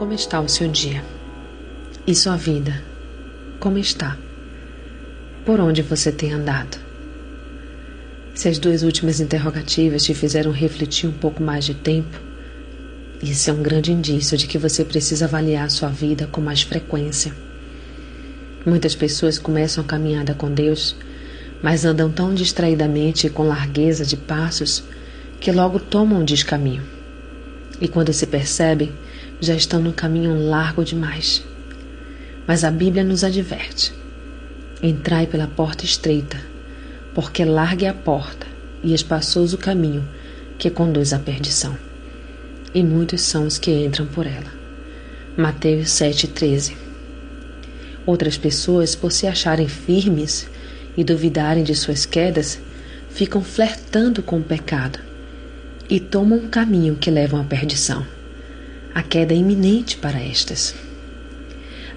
Como está o seu dia? E sua vida? Como está? Por onde você tem andado? Se as duas últimas interrogativas te fizeram refletir um pouco mais de tempo, isso é um grande indício de que você precisa avaliar sua vida com mais frequência. Muitas pessoas começam a caminhada com Deus, mas andam tão distraidamente e com largueza de passos que logo tomam um descaminho. E quando se percebem, já estão no caminho largo demais. Mas a Bíblia nos adverte: entrai pela porta estreita, porque larga é a porta e espaçoso o caminho que conduz à perdição. E muitos são os que entram por ela. Mateus 7,13 Outras pessoas, por se acharem firmes e duvidarem de suas quedas, ficam flertando com o pecado e tomam um caminho que levam à perdição. A queda é iminente para estas.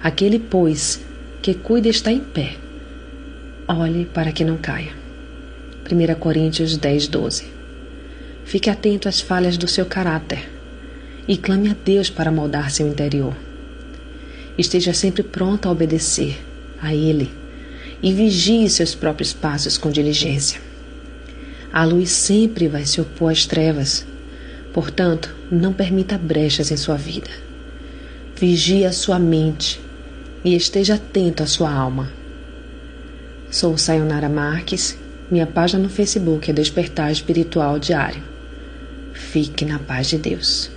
Aquele, pois, que cuida está em pé, olhe para que não caia. 1 Coríntios 10, 12. Fique atento às falhas do seu caráter e clame a Deus para moldar seu interior. Esteja sempre pronto a obedecer a Ele e vigie seus próprios passos com diligência. A luz sempre vai se opor às trevas Portanto, não permita brechas em sua vida. Vigie a sua mente e esteja atento à sua alma. Sou Sayonara Marques, minha página no Facebook é Despertar Espiritual Diário. Fique na paz de Deus.